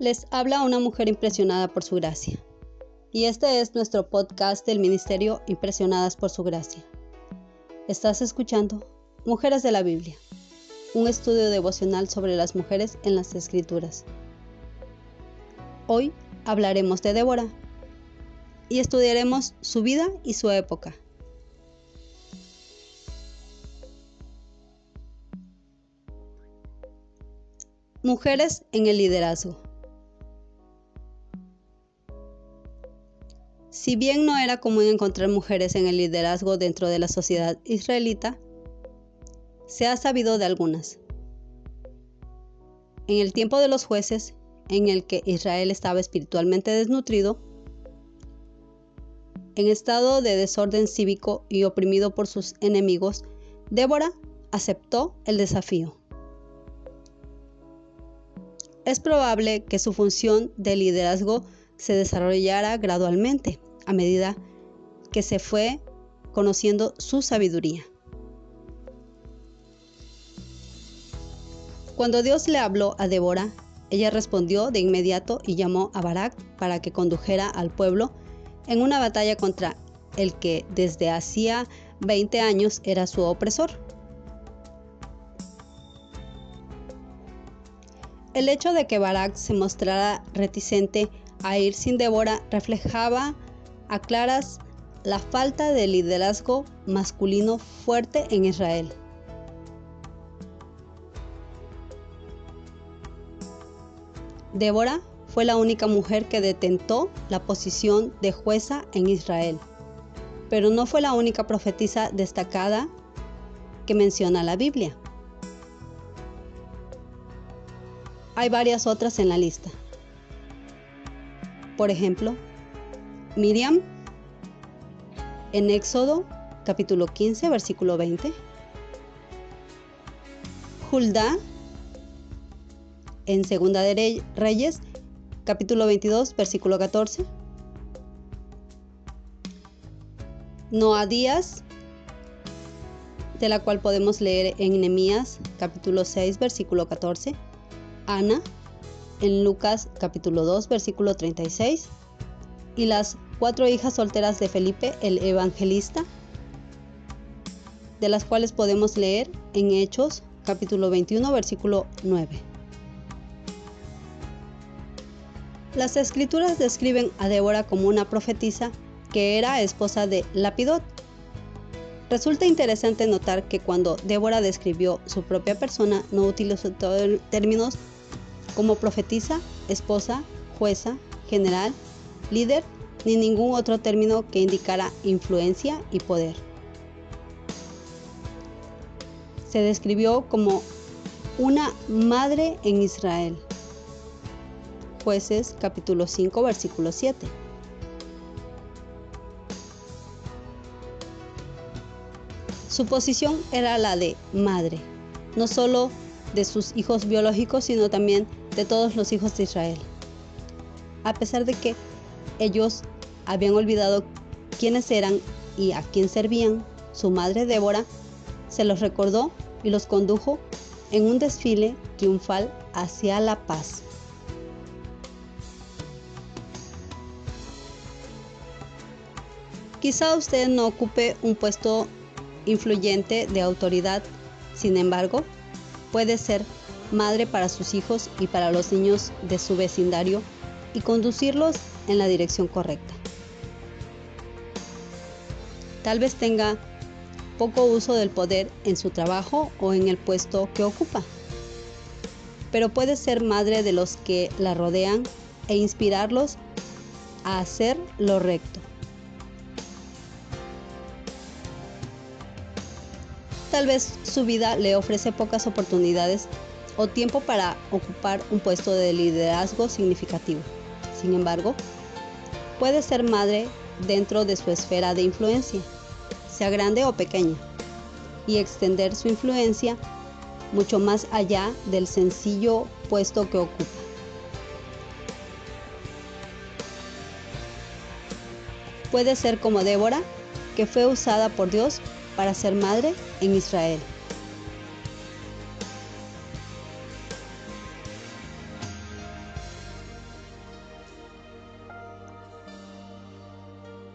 Les habla una mujer impresionada por su gracia. Y este es nuestro podcast del Ministerio Impresionadas por su gracia. Estás escuchando Mujeres de la Biblia, un estudio devocional sobre las mujeres en las Escrituras. Hoy hablaremos de Débora y estudiaremos su vida y su época. Mujeres en el liderazgo. Si bien no era común encontrar mujeres en el liderazgo dentro de la sociedad israelita, se ha sabido de algunas. En el tiempo de los jueces, en el que Israel estaba espiritualmente desnutrido, en estado de desorden cívico y oprimido por sus enemigos, Débora aceptó el desafío es probable que su función de liderazgo se desarrollara gradualmente a medida que se fue conociendo su sabiduría. Cuando Dios le habló a Débora, ella respondió de inmediato y llamó a Barak para que condujera al pueblo en una batalla contra el que desde hacía 20 años era su opresor. El hecho de que Barak se mostrara reticente a ir sin Débora reflejaba a claras la falta de liderazgo masculino fuerte en Israel. Débora fue la única mujer que detentó la posición de jueza en Israel, pero no fue la única profetisa destacada que menciona la Biblia. Hay varias otras en la lista. Por ejemplo, Miriam en Éxodo capítulo 15 versículo 20. Hulda en Segunda de Reyes capítulo 22 versículo 14. Noadías de la cual podemos leer en Nehemías capítulo 6 versículo 14 Ana en Lucas capítulo 2 versículo 36 y las cuatro hijas solteras de Felipe el evangelista, de las cuales podemos leer en Hechos capítulo 21 versículo 9. Las escrituras describen a Débora como una profetisa que era esposa de Lapidot. Resulta interesante notar que cuando Débora describió su propia persona no utilizó términos como profetisa, esposa, jueza, general, líder, ni ningún otro término que indicara influencia y poder. Se describió como una madre en Israel. Jueces capítulo 5 versículo 7. Su posición era la de madre, no solo de sus hijos biológicos, sino también de todos los hijos de Israel. A pesar de que ellos habían olvidado quiénes eran y a quién servían, su madre Débora se los recordó y los condujo en un desfile triunfal hacia la paz. Quizá usted no ocupe un puesto influyente de autoridad, sin embargo, puede ser madre para sus hijos y para los niños de su vecindario y conducirlos en la dirección correcta. Tal vez tenga poco uso del poder en su trabajo o en el puesto que ocupa, pero puede ser madre de los que la rodean e inspirarlos a hacer lo recto. Tal vez su vida le ofrece pocas oportunidades o tiempo para ocupar un puesto de liderazgo significativo. Sin embargo, puede ser madre dentro de su esfera de influencia, sea grande o pequeña, y extender su influencia mucho más allá del sencillo puesto que ocupa. Puede ser como Débora, que fue usada por Dios para ser madre en Israel.